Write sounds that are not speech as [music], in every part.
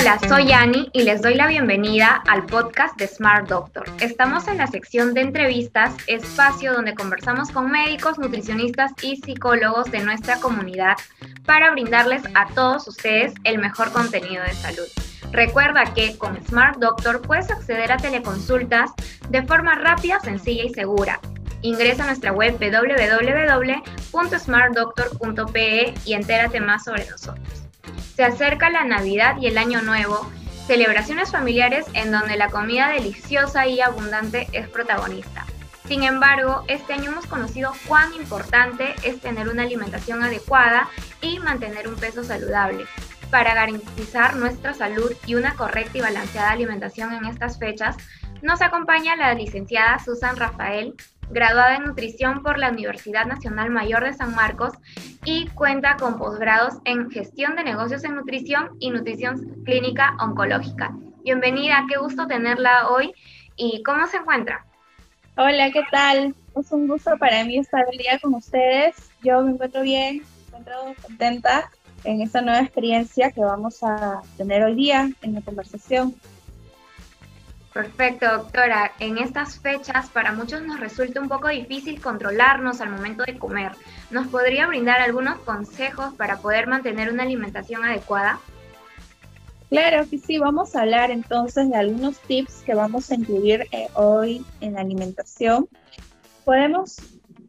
Hola, soy Annie y les doy la bienvenida al podcast de Smart Doctor. Estamos en la sección de entrevistas, espacio donde conversamos con médicos, nutricionistas y psicólogos de nuestra comunidad para brindarles a todos ustedes el mejor contenido de salud. Recuerda que con Smart Doctor puedes acceder a teleconsultas de forma rápida, sencilla y segura. Ingresa a nuestra web www.smartdoctor.pe y entérate más sobre nosotros. Se acerca la Navidad y el Año Nuevo, celebraciones familiares en donde la comida deliciosa y abundante es protagonista. Sin embargo, este año hemos conocido cuán importante es tener una alimentación adecuada y mantener un peso saludable. Para garantizar nuestra salud y una correcta y balanceada alimentación en estas fechas, nos acompaña la licenciada Susan Rafael, graduada en nutrición por la Universidad Nacional Mayor de San Marcos y cuenta con posgrados en gestión de negocios en nutrición y nutrición clínica oncológica. Bienvenida, qué gusto tenerla hoy y ¿cómo se encuentra? Hola, ¿qué tal? Es un gusto para mí estar el día con ustedes. Yo me encuentro bien, me encuentro contenta en esta nueva experiencia que vamos a tener hoy día en la conversación. Perfecto, doctora. En estas fechas para muchos nos resulta un poco difícil controlarnos al momento de comer. ¿Nos podría brindar algunos consejos para poder mantener una alimentación adecuada? Claro que sí, vamos a hablar entonces de algunos tips que vamos a incluir eh, hoy en la alimentación. Podemos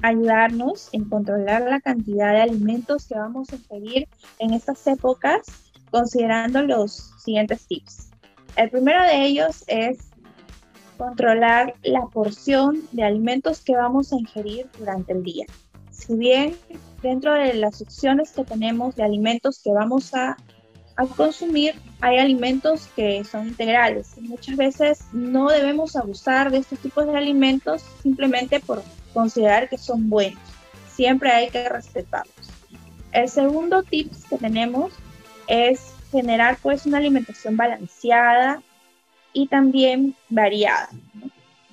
ayudarnos en controlar la cantidad de alimentos que vamos a ingerir en estas épocas considerando los siguientes tips. El primero de ellos es controlar la porción de alimentos que vamos a ingerir durante el día. Si bien dentro de las opciones que tenemos de alimentos que vamos a, consumir, hay alimentos que son integrales. Muchas veces no debemos abusar de estos tipos de alimentos simplemente por considerar que son buenos. Siempre hay que respetarlos. El segundo tip que tenemos es generar pues una alimentación balanceada, y también variada,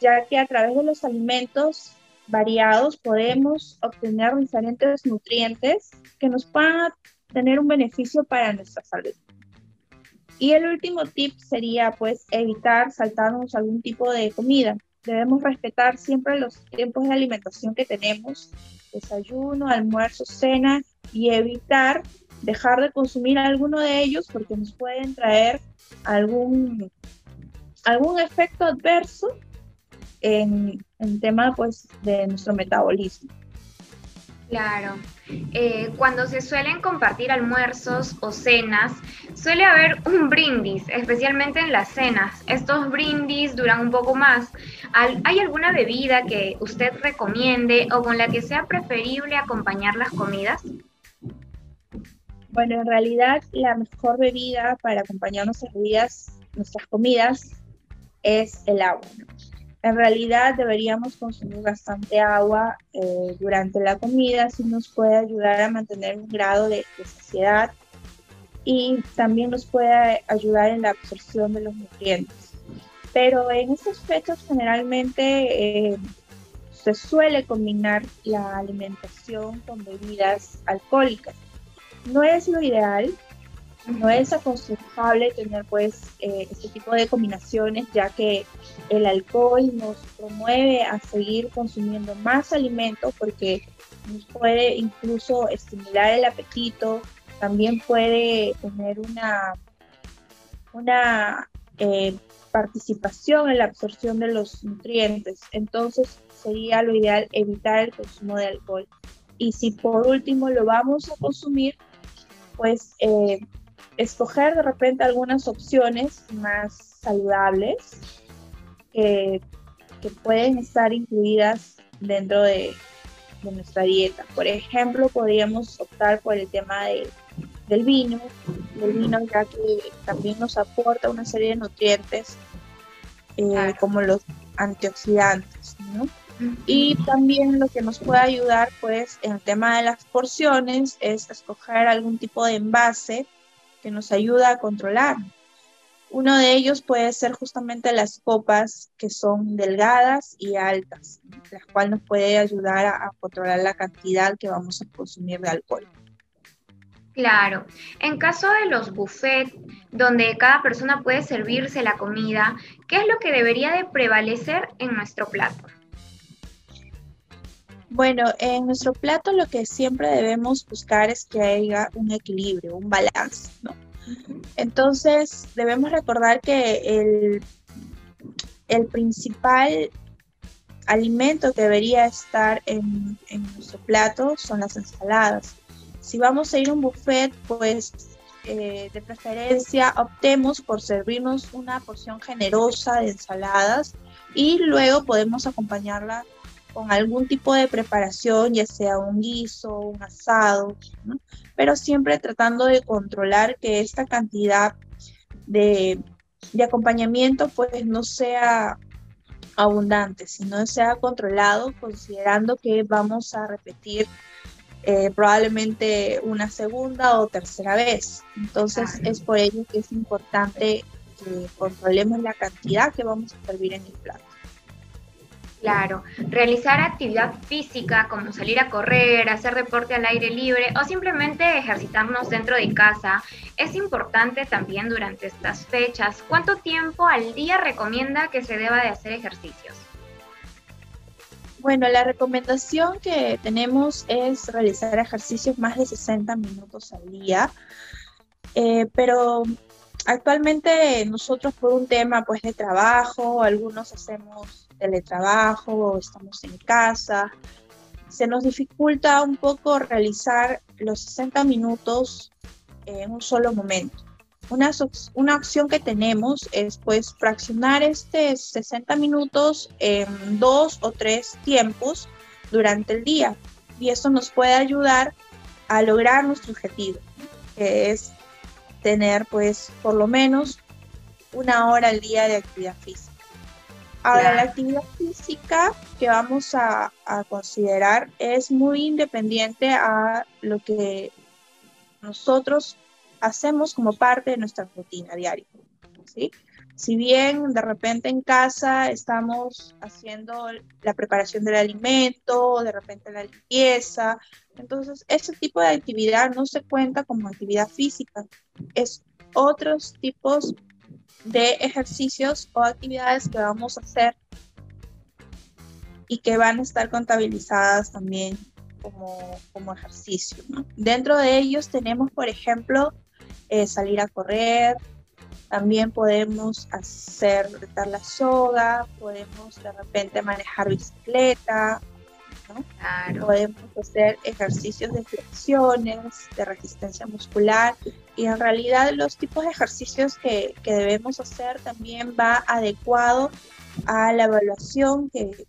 ya que a través de los alimentos variados podemos obtener diferentes nutrientes que nos puedan tener un beneficio para nuestra salud. Y el último tip sería pues evitar saltarnos algún tipo de comida. Debemos respetar siempre los tiempos de alimentación que tenemos, desayuno, almuerzo, cena, y evitar dejar de consumir alguno de ellos porque nos pueden traer algún algún efecto adverso en el tema pues, de nuestro metabolismo. Claro. Eh, cuando se suelen compartir almuerzos o cenas, suele haber un brindis, especialmente en las cenas. Estos brindis duran un poco más. ¿Hay alguna bebida que usted recomiende o con la que sea preferible acompañar las comidas? Bueno, en realidad la mejor bebida para acompañar nuestras bebidas, nuestras comidas, es el agua. En realidad deberíamos consumir bastante agua eh, durante la comida, así nos puede ayudar a mantener un grado de, saciedad y también nos puede ayudar en la absorción de los nutrientes. Pero en estas fechas generalmente eh, se suele combinar la alimentación con bebidas alcohólicas. No es lo ideal, no es aconsejable tener pues eh, este tipo de combinaciones ya que el alcohol nos promueve a seguir consumiendo más alimento porque nos puede incluso estimular el apetito, también puede tener una, una eh, participación en la absorción de los nutrientes. Entonces sería lo ideal evitar el consumo de alcohol. Y si por último lo vamos a consumir, pues eh, escoger de repente algunas opciones más saludables que, pueden estar incluidas dentro de, nuestra dieta. Por ejemplo, podríamos optar por el tema del vino, del vino ya que también nos aporta una serie de nutrientes eh, como los antioxidantes, Y también lo que nos puede ayudar, pues, en el tema de las porciones es escoger algún tipo de envase que nos ayuda a controlar. Uno de ellos puede ser justamente las copas que son delgadas y altas, las cuales nos puede ayudar a, controlar la cantidad que vamos a consumir de alcohol. Claro. En caso de los buffets, donde cada persona puede servirse la comida, ¿qué es lo que debería de prevalecer en nuestro plato? Bueno, en nuestro plato lo que siempre debemos buscar es que haya un equilibrio, un balance, ¿no? Entonces, debemos recordar que el, principal alimento que debería estar en, en nuestro plato son las ensaladas si vamos a ir a un buffet, pues eh, de preferencia optemos por servirnos una porción generosa de ensaladas y luego podemos acompañarla con algún tipo de preparación, ya sea un guiso, un asado, pero siempre tratando de controlar que esta cantidad de, de acompañamiento pues no sea abundante, sino sea controlado considerando que vamos a repetir eh, probablemente una segunda o tercera vez. Entonces es por ello que es importante que controlemos la cantidad que vamos a servir en el plato. Claro, realizar actividad física como salir a correr, hacer deporte al aire libre o simplemente ejercitarnos dentro de casa es importante también durante estas fechas. ¿Cuánto tiempo al día recomienda que se deba de hacer ejercicios? Bueno, la recomendación que tenemos es realizar ejercicios más de 60 minutos al día, eh, pero actualmente nosotros por un tema pues de trabajo, algunos hacemos teletrabajo, estamos en casa, se nos dificulta un poco realizar los 60 minutos en un solo momento. Una, una opción que tenemos es pues fraccionar este 60 minutos en dos o tres tiempos durante el día y eso nos puede ayudar a lograr nuestro objetivo, que es tener pues por lo menos una hora al día de actividad física. Ahora, la actividad física que vamos a, a, considerar es muy independiente a lo que nosotros hacemos como parte de nuestra rutina diaria. ¿sí? Si bien de repente en casa estamos haciendo la preparación del alimento, de repente la limpieza, entonces ese tipo de actividad no se cuenta como actividad física, es otros tipos de ejercicios o actividades que vamos a hacer y que van a estar contabilizadas también como, como ejercicio. Dentro de ellos tenemos, por ejemplo, eh, salir a correr, también podemos hacer la soga, podemos de repente manejar bicicleta, podemos hacer ejercicios de flexiones, de resistencia muscular y en realidad los tipos de ejercicios que, que debemos hacer también va adecuado a la evaluación que,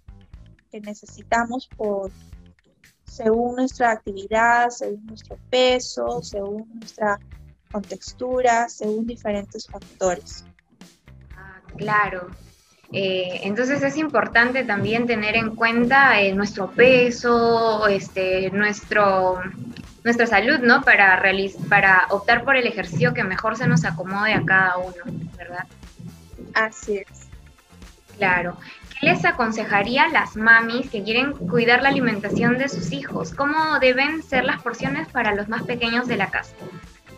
que necesitamos por según nuestra actividad, según nuestro peso, según nuestra con texturas, según diferentes factores. Ah, claro. Eh, entonces es importante también tener en cuenta eh, nuestro peso, este, nuestro, nuestra salud, ¿no? Para, para optar por el ejercicio que mejor se nos acomode a cada uno, ¿verdad? Así es. Claro. ¿Qué les aconsejaría a las mamis que quieren cuidar la alimentación de sus hijos? ¿Cómo deben ser las porciones para los más pequeños de la casa?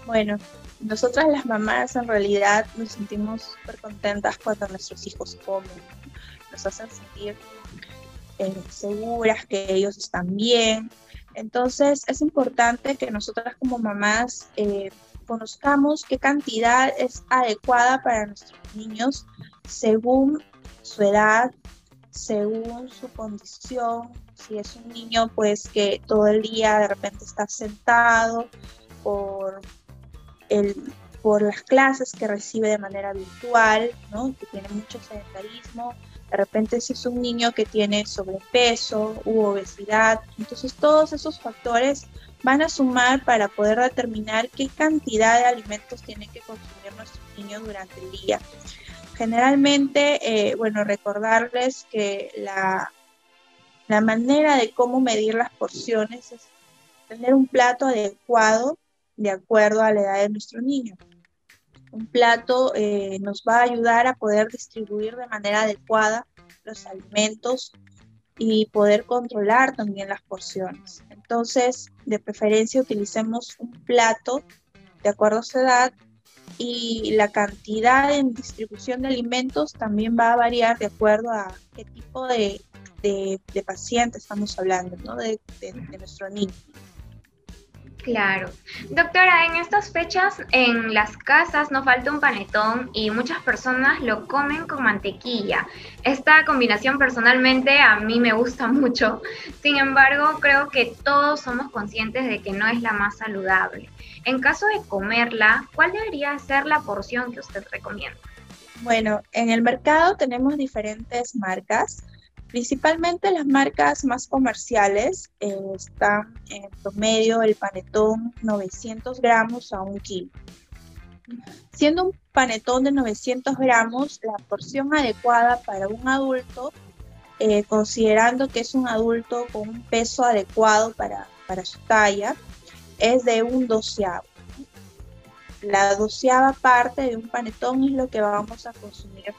Bueno, nosotras las mamás en realidad nos sentimos súper contentas cuando nuestros hijos comen. Nos hacen sentir eh, seguras que ellos están bien. Entonces es importante que nosotras como mamás eh, conozcamos qué cantidad es adecuada para nuestros niños según su edad, según su condición. Si es un niño pues que todo el día de repente está sentado por por las clases que recibe de manera virtual, que tiene mucho sedentarismo, de repente si es un niño que tiene sobrepeso u obesidad, entonces todos esos factores van a sumar para poder determinar qué cantidad de alimentos tienen que consumir nuestros niños durante el día. Generalmente, eh, bueno, recordarles que la, la manera de cómo medir las porciones es tener un plato adecuado de acuerdo a la edad de nuestro niño. Un plato eh, nos va a ayudar a poder distribuir de manera adecuada los alimentos y poder controlar también las porciones. Entonces, de preferencia utilicemos un plato de acuerdo a su edad y la cantidad en distribución de alimentos también va a variar de acuerdo a qué tipo de, paciente estamos hablando, ¿no? de, de nuestro niño. Claro. Doctora, en estas fechas en las casas no falta un panetón y muchas personas lo comen con mantequilla. Esta combinación personalmente a mí me gusta [laughs] mucho. Sin embargo, creo que todos somos conscientes de que no es la más saludable. En caso de comerla, ¿cuál debería ser la porción que usted recomienda? Bueno, en el mercado tenemos diferentes marcas. Principalmente las marcas más comerciales eh, están en promedio el panetón 900 gramos a un kilo. Siendo un panetón de 900 gramos, la porción adecuada para un adulto, eh, considerando que es un adulto con un peso adecuado para, para su talla, es de un doceavo. La doceava parte de un panetón es lo que vamos a consumir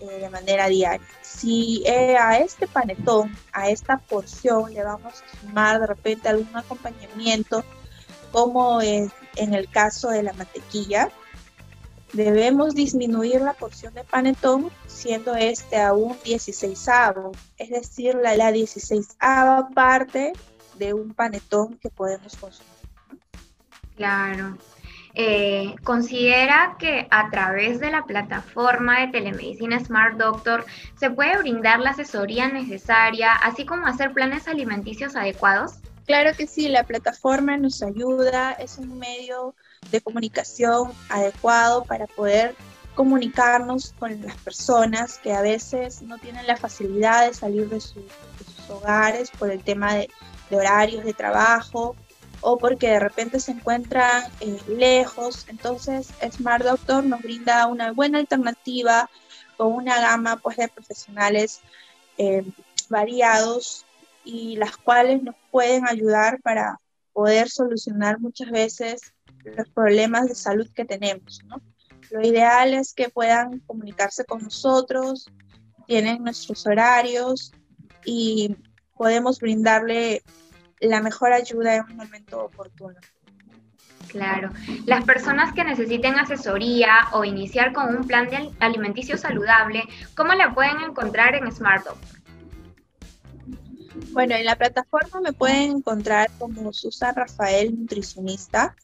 eh, de manera diaria. Si eh, a este panetón, a esta porción, le vamos a sumar de repente algún acompañamiento, como en el caso de la mantequilla, debemos disminuir la porción de panetón siendo este a un 16 es decir, la, la 16 parte de un panetón que podemos consumir. Claro. Eh, considera que a través de la plataforma de telemedicina Smart Doctor se puede brindar la asesoría necesaria, así como hacer planes alimenticios adecuados? Claro que sí, la plataforma nos ayuda, es un medio de comunicación adecuado para poder comunicarnos con las personas que a veces no tienen la facilidad de salir de, sus hogares por el tema de horarios de trabajo o porque de repente se encuentran eh, lejos. Entonces, Smart Doctor nos brinda una buena alternativa con una gama pues, de profesionales eh, variados y las cuales nos pueden ayudar para poder solucionar muchas veces los problemas de salud que tenemos. Lo ideal es que puedan comunicarse con nosotros, tienen nuestros horarios y podemos brindarle la mejor ayuda en un momento oportuno. Claro. Las personas que necesiten asesoría o iniciar con un plan de alimenticio saludable, ¿cómo la pueden encontrar en Smart Doctor? Bueno, en la plataforma me pueden encontrar como Susan Rafael Nutricionista,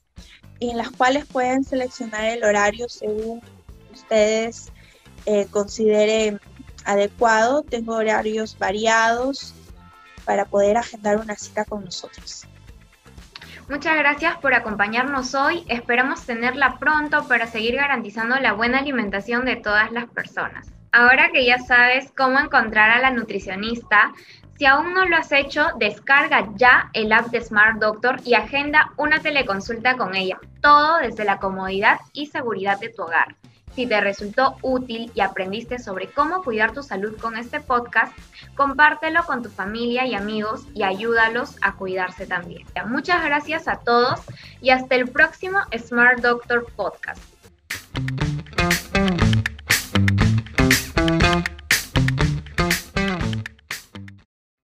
en las cuales pueden seleccionar el horario según ustedes eh, consideren adecuado. Tengo horarios variados, para poder agendar una cita con nosotros. Muchas gracias por acompañarnos hoy. Esperamos tenerla pronto para seguir garantizando la buena alimentación de todas las personas. Ahora que ya sabes cómo encontrar a la nutricionista, si aún no lo has hecho, descarga ya el app de Smart Doctor y agenda una teleconsulta con ella. Todo desde la comodidad y seguridad de tu hogar. Si te resultó útil y aprendiste sobre cómo cuidar tu salud con este podcast, compártelo con tu familia y amigos y ayúdalos a cuidarse también. Muchas gracias a todos y hasta el próximo Smart Doctor Podcast.